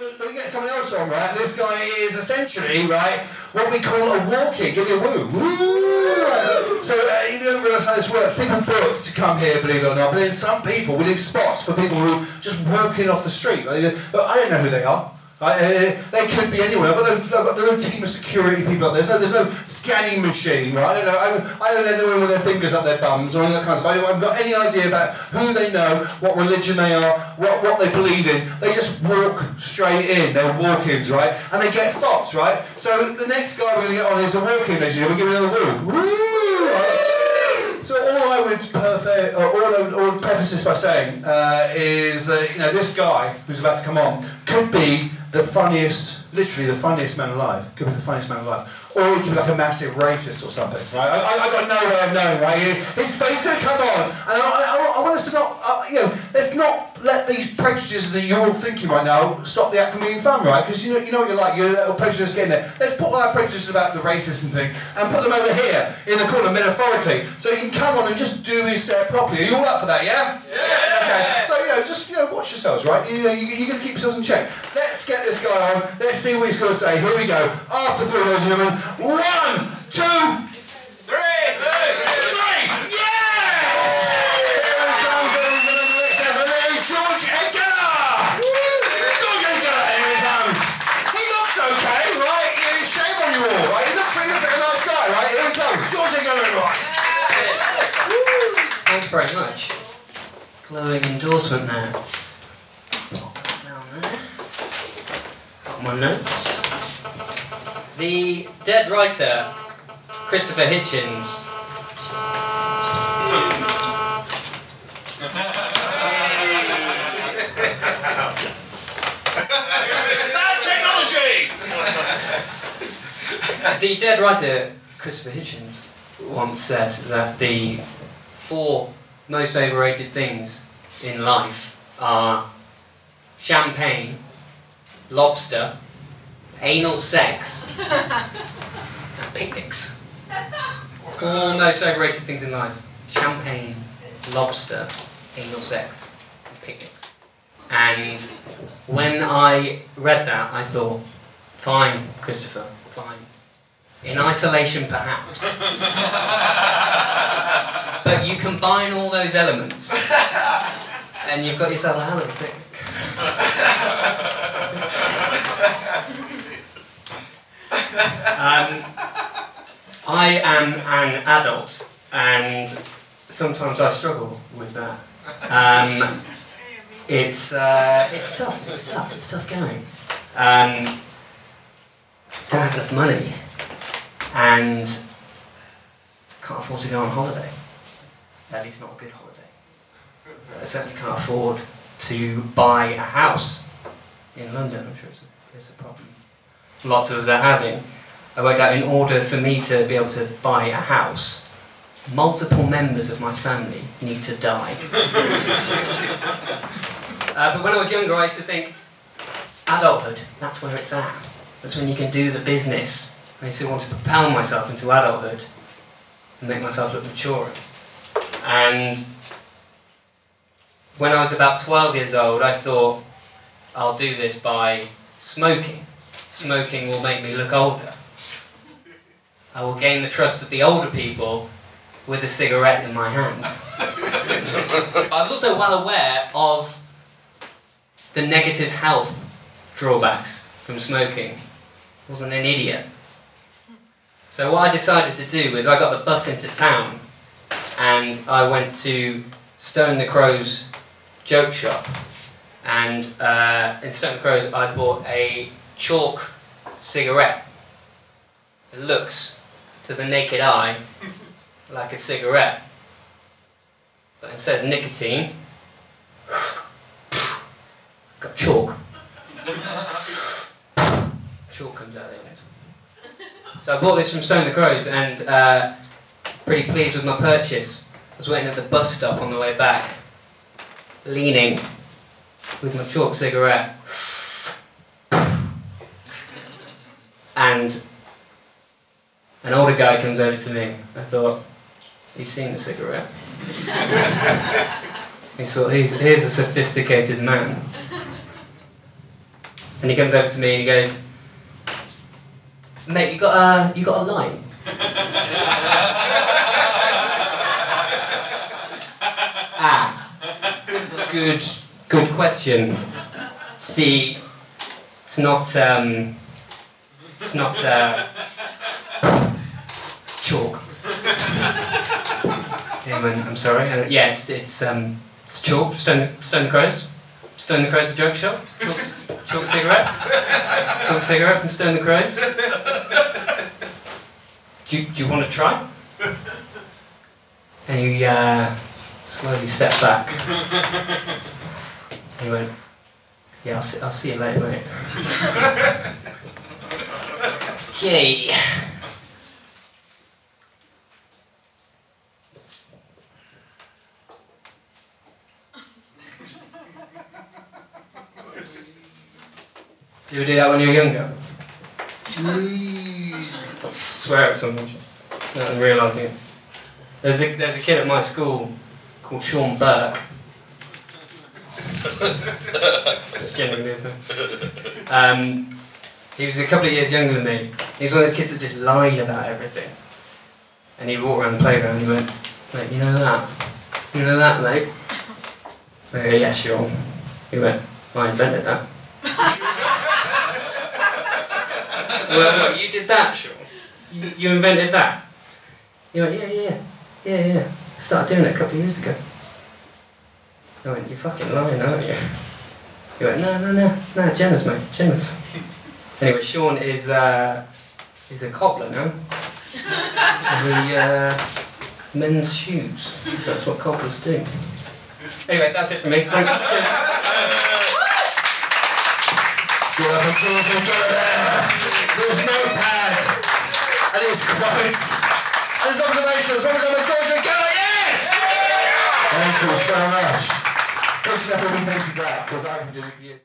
you, when you get someone else on, right, this guy is essentially, right, what we call a walking. Give me a woo. Woo! So uh, you don't realise how this works. People book to come here, believe it or not, but then some people, we leave spots for people who just walking off the street. But I don't know who they are. Uh, they could be anyone. I've got, no, I've got no team of security people up there. There's no, there's no scanning machine. Right? I don't know. I, don't know anyone with their fingers up their bums or any of that kind of stuff. I haven't got any idea about who they know, what religion they are, what, what they believe in. They just walk straight in. They're walk-ins, right? And they get spots, right? So the next guy we're going to get on is a walk-in, as. We'll give it another woo. Woo! So all I would perfect, uh, all I all preface this by saying uh, is that you know this guy who's about to come on could be the funniest, literally the funniest man alive. Could be the funniest man alive. Or he could be like a massive racist or something, right? I, I, I got no way of knowing, right? He, he's, he's going to come on, and I, I, Us not, uh, you know, let's not let these prejudices that you're all thinking right now stop the act from being fun, right? Because you know, you know what you're like, you're a little prejudice getting there. Let's put all our prejudices about the racism thing and put them over here in the corner metaphorically, so he can come on and just do his set properly. Are you all up for that? Yeah. Yeah. Okay. So you know, just you know, watch yourselves, right? You know, you, you're going to keep yourselves in check. Let's get this guy on. Let's see what he's going to say. Here we go. After three, ladies and gentlemen. One, two, Glowing endorsement there. Pop that down there. Got my notes. The dead writer, Christopher Hitchens, technology. the dead writer, Christopher Hitchens, once said that the four most overrated things in life are champagne, lobster, anal sex, and picnics. Four most overrated things in life champagne, lobster, anal sex, and picnics. And when I read that, I thought, fine, Christopher, fine. In isolation, perhaps. but you combine all those elements, and you've got yourself a a picnic. um, I am an adult, and sometimes I struggle with that. Um, it's uh, it's tough. It's tough. It's tough going. Um, don't have enough money, and can't afford to go on holiday. At least not a good holiday. I certainly can't afford to buy a house in London. I'm sure it's a, it's a problem. Lots of us are having. I worked out in order for me to be able to buy a house, multiple members of my family need to die. Uh, but when I was younger, I used to think, adulthood, that's where it's at. That's when you can do the business. I used to want to propel myself into adulthood and make myself look mature. And when I was about 12 years old, I thought, I'll do this by smoking. Smoking will make me look older. I will gain the trust of the older people with a cigarette in my hand. I was also well aware of the negative health drawbacks from smoking. I wasn't an idiot. So what I decided to do was I got the bus into town and I went to Stone the Crow's joke shop. And uh, in Stone Crow's I bought a chalk cigarette. It looks, to the naked eye, like a cigarette. But instead of nicotine, got chalk. chalk comes out of it. So I bought this from Stone the Crows and uh, pretty pleased with my purchase. I was waiting at the bus stop on the way back, leaning with my chalk cigarette. And an older guy comes over to me. I thought, he's seen the cigarette. he thought, he's, here's a sophisticated man. And he comes over to me and he goes, "Mate, you got a you got a line?" Good good question. See, it's not um, it's not uh, it's chalk. Man, I'm sorry. Uh, yeah, it's, it's um, it's chalk. Stone Stone the Crows. Stone the Crows, a joke shop. Chalk, chalk cigarette. Chalk cigarette from Stone the Crows. Do you, do you want to try? He uh, slowly stepped back. He went, Yeah, I'll see, I'll see you later, mate. okay. Did you ever do that when you were younger? Swear at someone without them realising it. There's a, there's a kid at my school called Sean Burke. That's genuinely his name. Um, he was a couple of years younger than me. He was one of those kids that just lied about everything. And he'd walk around the playground and he went, mate, you know that? You know that, mate? I go, yes, sure. He went, I invented that. well, what, you did that, Sean? You, you invented that? He went, yeah, yeah, yeah, yeah. I started doing it a couple of years ago. I went, you're fucking lying, aren't you? He went, no, no, no, no, Jenna's, mate, Jenna's. Anyway, Sean is, uh, he's a cobbler now. the uh, men's shoes. That's what cobblers do. Anyway, that's it for me. Thanks. Cheers. Good applause and. There's his quotes and his observations. The George Edgeller? Yes! Thank you so much. Everyone who thinks of that because I've been doing it.